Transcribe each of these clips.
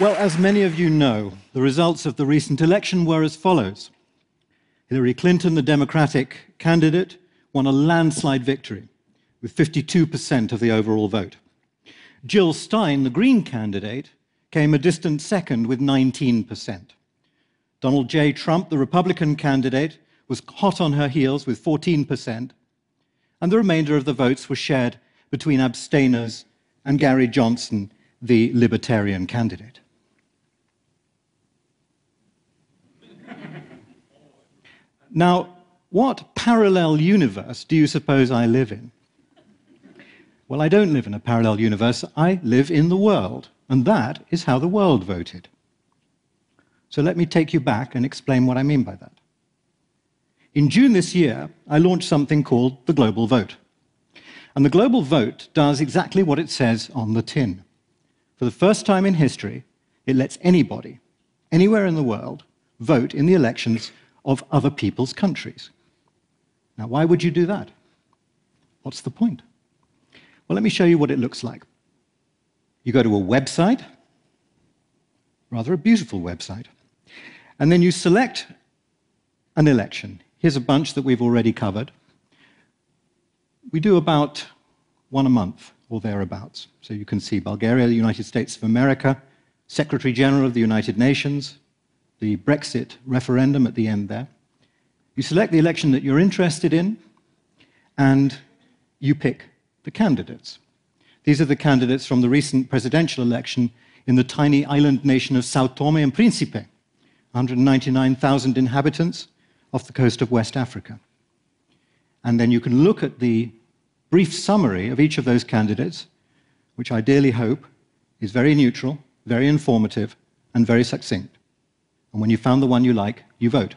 Well, as many of you know, the results of the recent election were as follows Hillary Clinton, the Democratic candidate, won a landslide victory with 52% of the overall vote. Jill Stein, the Green candidate, came a distant second with 19%. Donald J. Trump, the Republican candidate, was hot on her heels with 14%, and the remainder of the votes were shared between abstainers and Gary Johnson, the Libertarian candidate. Now, what parallel universe do you suppose I live in? Well, I don't live in a parallel universe. I live in the world. And that is how the world voted. So let me take you back and explain what I mean by that. In June this year, I launched something called the Global Vote. And the Global Vote does exactly what it says on the tin. For the first time in history, it lets anybody, anywhere in the world, vote in the elections of other people's countries. Now, why would you do that? What's the point? Well, let me show you what it looks like. You go to a website, rather a beautiful website, and then you select an election. Here's a bunch that we've already covered. We do about one a month or thereabouts. So you can see Bulgaria, the United States of America, Secretary General of the United Nations, the Brexit referendum at the end there. You select the election that you're interested in, and you pick the candidates. These are the candidates from the recent presidential election in the tiny island nation of Sao Tome and Principe, 199,000 inhabitants off the coast of West Africa. And then you can look at the brief summary of each of those candidates, which I dearly hope is very neutral, very informative, and very succinct. And when you found the one you like, you vote.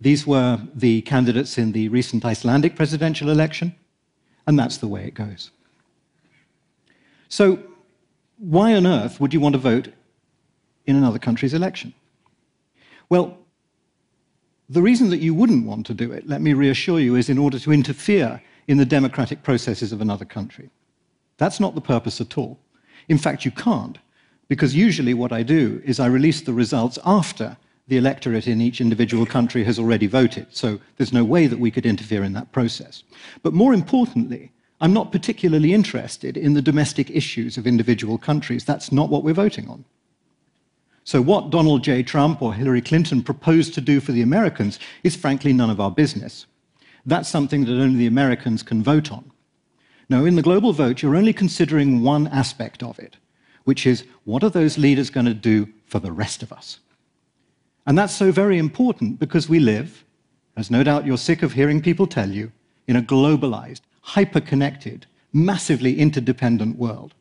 These were the candidates in the recent Icelandic presidential election, and that's the way it goes. So, why on earth would you want to vote in another country's election? Well, the reason that you wouldn't want to do it, let me reassure you, is in order to interfere in the democratic processes of another country. That's not the purpose at all. In fact, you can't, because usually what I do is I release the results after the electorate in each individual country has already voted. So there's no way that we could interfere in that process. But more importantly, I'm not particularly interested in the domestic issues of individual countries. That's not what we're voting on. So, what Donald J. Trump or Hillary Clinton proposed to do for the Americans is frankly none of our business. That's something that only the Americans can vote on. Now, in the global vote, you're only considering one aspect of it, which is what are those leaders going to do for the rest of us? And that's so very important because we live, as no doubt you're sick of hearing people tell you, in a globalized, hyper-connected, massively interdependent world,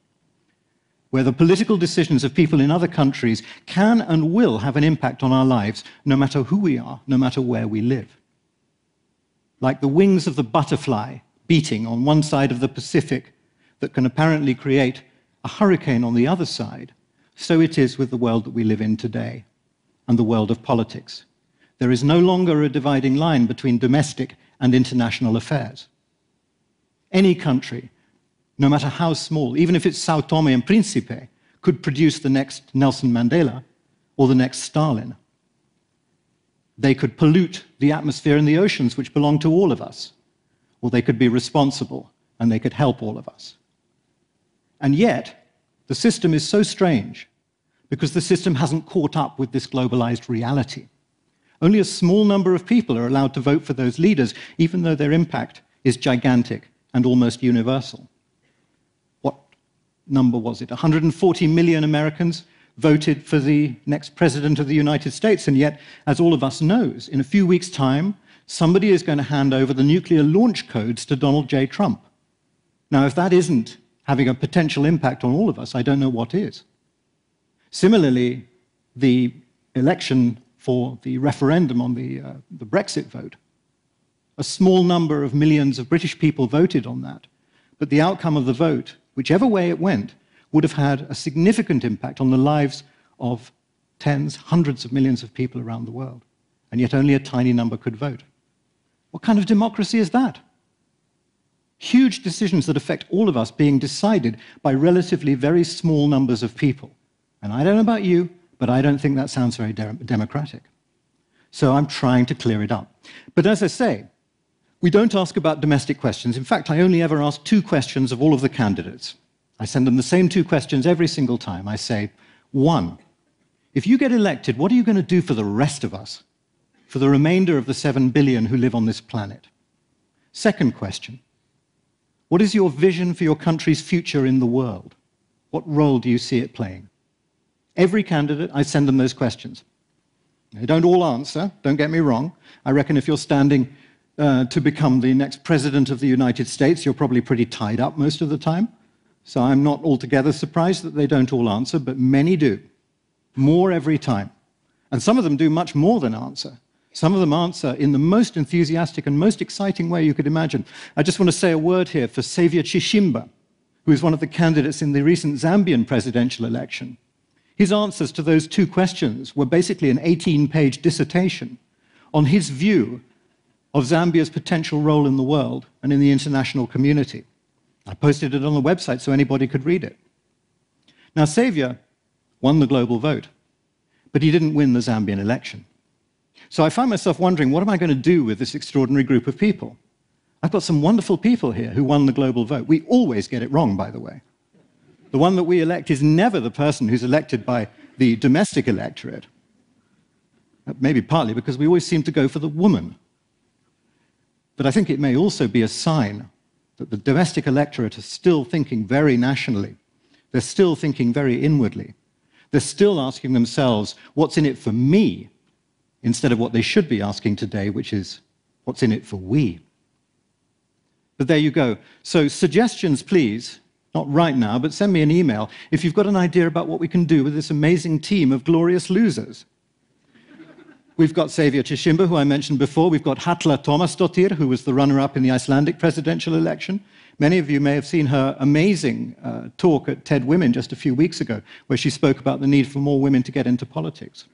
where the political decisions of people in other countries can and will have an impact on our lives, no matter who we are, no matter where we live. Like the wings of the butterfly beating on one side of the Pacific that can apparently create a hurricane on the other side, so it is with the world that we live in today and the world of politics. There is no longer a dividing line between domestic and international affairs. Any country, no matter how small, even if it's Sao Tome and Principe, could produce the next Nelson Mandela or the next Stalin. They could pollute the atmosphere and the oceans, which belong to all of us, or they could be responsible and they could help all of us. And yet, the system is so strange because the system hasn't caught up with this globalized reality. Only a small number of people are allowed to vote for those leaders, even though their impact is gigantic and almost universal. What number was it? 140 million Americans voted for the next president of the United States. And yet, as all of us knows, in a few weeks' time, somebody is going to hand over the nuclear launch codes to Donald J. Trump. Now, if that isn't having a potential impact on all of us, I don't know what is. Similarly, the election for the referendum on the, uh, the Brexit vote a small number of millions of British people voted on that. But the outcome of the vote, whichever way it went, would have had a significant impact on the lives of tens, hundreds of millions of people around the world. And yet only a tiny number could vote. What kind of democracy is that? Huge decisions that affect all of us being decided by relatively very small numbers of people. And I don't know about you, but I don't think that sounds very de democratic. So I'm trying to clear it up. But as I say, we don't ask about domestic questions. In fact, I only ever ask two questions of all of the candidates. I send them the same two questions every single time. I say, one, if you get elected, what are you going to do for the rest of us, for the remainder of the seven billion who live on this planet? Second question, what is your vision for your country's future in the world? What role do you see it playing? Every candidate, I send them those questions. They don't all answer, don't get me wrong. I reckon if you're standing uh, to become the next president of the United States, you're probably pretty tied up most of the time. So I'm not altogether surprised that they don't all answer, but many do. More every time. And some of them do much more than answer. Some of them answer in the most enthusiastic and most exciting way you could imagine. I just want to say a word here for Xavier Chishimba, who is one of the candidates in the recent Zambian presidential election. His answers to those two questions were basically an 18 page dissertation on his view of Zambia's potential role in the world and in the international community. I posted it on the website so anybody could read it. Now, Xavier won the global vote, but he didn't win the Zambian election. So I find myself wondering, what am I going to do with this extraordinary group of people? I've got some wonderful people here who won the global vote. We always get it wrong, by the way. The one that we elect is never the person who's elected by the domestic electorate. Uh, maybe partly because we always seem to go for the woman. But I think it may also be a sign that the domestic electorate are still thinking very nationally. They're still thinking very inwardly. They're still asking themselves, what's in it for me? Instead of what they should be asking today, which is, what's in it for we? But there you go. So, suggestions, please. Not right now, but send me an email if you've got an idea about what we can do with this amazing team of glorious losers. We've got Xavier Chishimba, who I mentioned before. We've got Halla Tómasdóttir, who was the runner up in the Icelandic presidential election. Many of you may have seen her amazing uh, talk at TED Women just a few weeks ago, where she spoke about the need for more women to get into politics.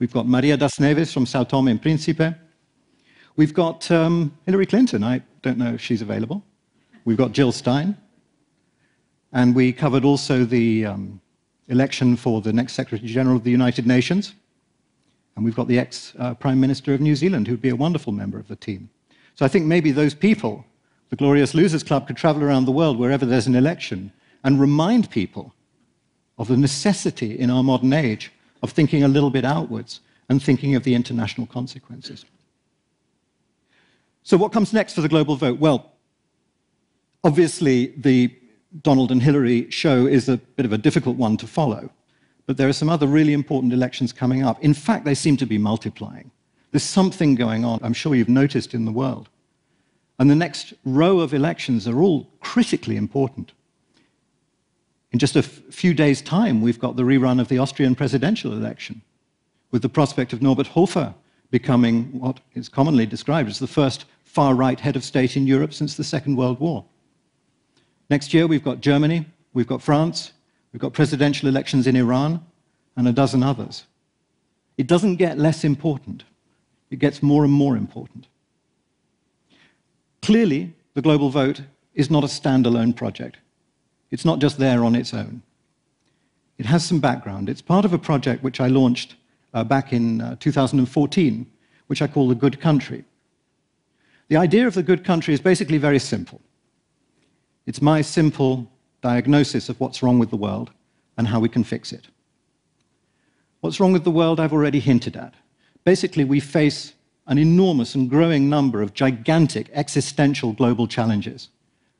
We've got Maria das Neves from Sao Tome and Príncipe. We've got um, Hillary Clinton. I don't know if she's available. We've got Jill Stein. And we covered also the um, election for the next Secretary General of the United Nations. And we've got the ex uh, Prime Minister of New Zealand, who'd be a wonderful member of the team. So I think maybe those people, the Glorious Losers Club, could travel around the world wherever there's an election and remind people of the necessity in our modern age of thinking a little bit outwards and thinking of the international consequences. So, what comes next for the global vote? Well, obviously, the Donald and Hillary show is a bit of a difficult one to follow. But there are some other really important elections coming up. In fact, they seem to be multiplying. There's something going on, I'm sure you've noticed in the world. And the next row of elections are all critically important. In just a few days' time, we've got the rerun of the Austrian presidential election, with the prospect of Norbert Hofer becoming what is commonly described as the first far right head of state in Europe since the Second World War. Next year, we've got Germany, we've got France, We've got presidential elections in Iran and a dozen others. It doesn't get less important, it gets more and more important. Clearly, the global vote is not a standalone project. It's not just there on its own. It has some background. It's part of a project which I launched uh, back in uh, 2014, which I call the Good Country. The idea of the Good Country is basically very simple. It's my simple diagnosis of what's wrong with the world and how we can fix it. What's wrong with the world, I've already hinted at. Basically, we face an enormous and growing number of gigantic existential global challenges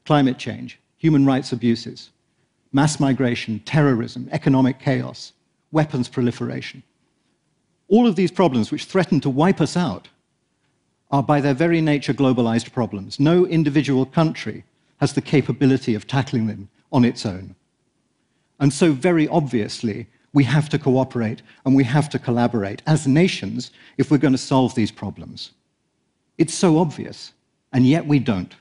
climate change, human rights abuses, mass migration, terrorism, economic chaos, weapons proliferation. All of these problems, which threaten to wipe us out, are by their very nature globalized problems. No individual country has the capability of tackling them on its own. And so, very obviously, we have to cooperate and we have to collaborate as nations if we're going to solve these problems. It's so obvious, and yet we don't.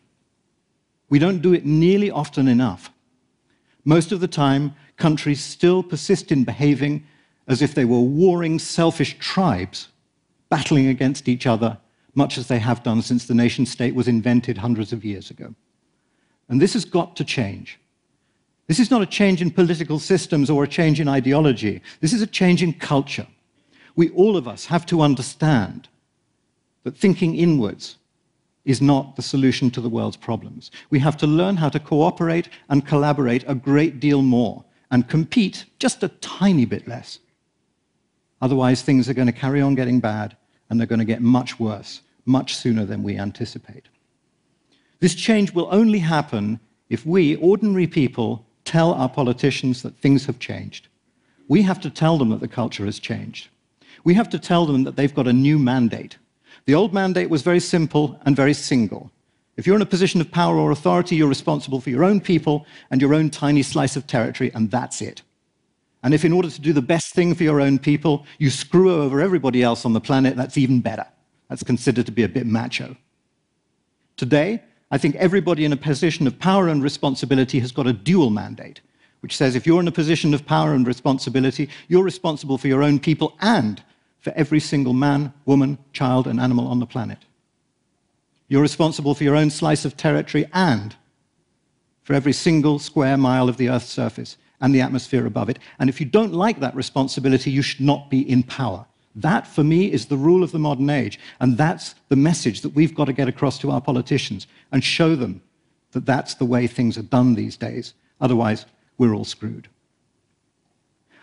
We don't do it nearly often enough. Most of the time, countries still persist in behaving as if they were warring, selfish tribes battling against each other, much as they have done since the nation state was invented hundreds of years ago. And this has got to change. This is not a change in political systems or a change in ideology. This is a change in culture. We, all of us, have to understand that thinking inwards is not the solution to the world's problems. We have to learn how to cooperate and collaborate a great deal more and compete just a tiny bit less. Otherwise, things are going to carry on getting bad and they're going to get much worse, much sooner than we anticipate. This change will only happen if we, ordinary people, tell our politicians that things have changed. We have to tell them that the culture has changed. We have to tell them that they've got a new mandate. The old mandate was very simple and very single. If you're in a position of power or authority, you're responsible for your own people and your own tiny slice of territory, and that's it. And if, in order to do the best thing for your own people, you screw over everybody else on the planet, that's even better. That's considered to be a bit macho. Today, I think everybody in a position of power and responsibility has got a dual mandate, which says if you're in a position of power and responsibility, you're responsible for your own people and for every single man, woman, child, and animal on the planet. You're responsible for your own slice of territory and for every single square mile of the Earth's surface and the atmosphere above it. And if you don't like that responsibility, you should not be in power. That, for me, is the rule of the modern age. And that's the message that we've got to get across to our politicians and show them that that's the way things are done these days. Otherwise, we're all screwed.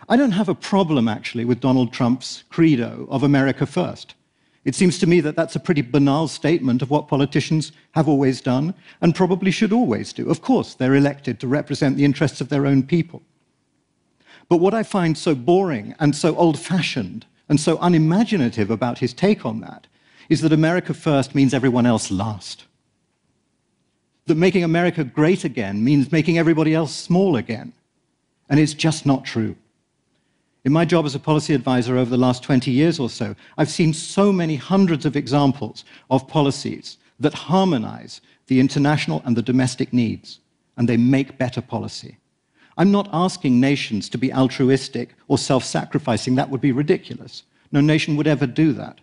I don't have a problem, actually, with Donald Trump's credo of America first. It seems to me that that's a pretty banal statement of what politicians have always done and probably should always do. Of course, they're elected to represent the interests of their own people. But what I find so boring and so old fashioned and so unimaginative about his take on that is that America first means everyone else last. That making America great again means making everybody else small again. And it's just not true. In my job as a policy advisor over the last 20 years or so, I've seen so many hundreds of examples of policies that harmonize the international and the domestic needs, and they make better policy. I'm not asking nations to be altruistic or self sacrificing. That would be ridiculous. No nation would ever do that.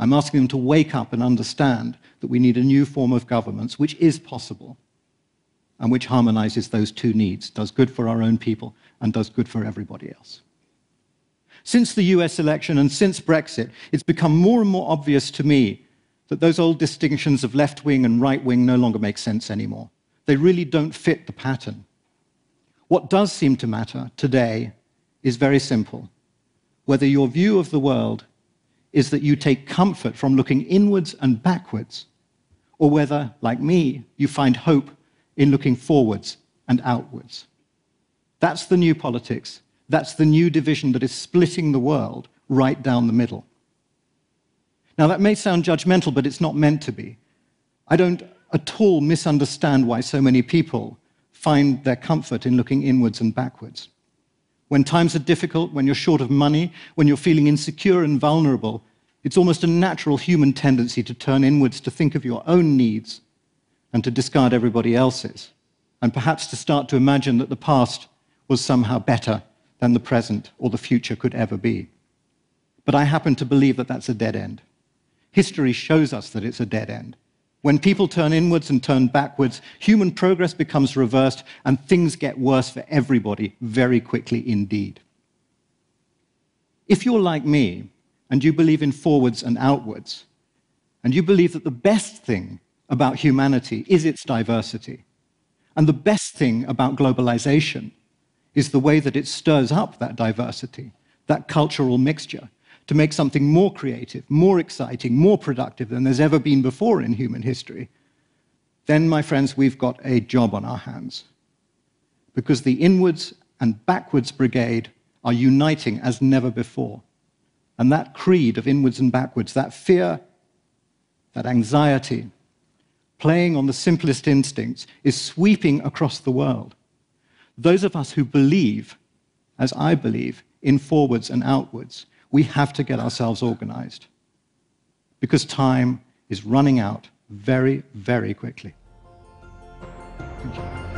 I'm asking them to wake up and understand that we need a new form of governance, which is possible and which harmonizes those two needs, does good for our own people and does good for everybody else. Since the US election and since Brexit, it's become more and more obvious to me that those old distinctions of left wing and right wing no longer make sense anymore. They really don't fit the pattern. What does seem to matter today is very simple whether your view of the world is that you take comfort from looking inwards and backwards, or whether, like me, you find hope in looking forwards and outwards. That's the new politics. That's the new division that is splitting the world right down the middle. Now, that may sound judgmental, but it's not meant to be. I don't at all misunderstand why so many people find their comfort in looking inwards and backwards. When times are difficult, when you're short of money, when you're feeling insecure and vulnerable, it's almost a natural human tendency to turn inwards to think of your own needs and to discard everybody else's, and perhaps to start to imagine that the past was somehow better than the present or the future could ever be. But I happen to believe that that's a dead end. History shows us that it's a dead end. When people turn inwards and turn backwards, human progress becomes reversed and things get worse for everybody very quickly indeed. If you're like me and you believe in forwards and outwards, and you believe that the best thing about humanity is its diversity, and the best thing about globalization is the way that it stirs up that diversity, that cultural mixture, to make something more creative, more exciting, more productive than there's ever been before in human history, then, my friends, we've got a job on our hands. Because the inwards and backwards brigade are uniting as never before. And that creed of inwards and backwards, that fear, that anxiety, playing on the simplest instincts, is sweeping across the world. Those of us who believe, as I believe, in forwards and outwards, we have to get ourselves organized because time is running out very, very quickly. Thank you.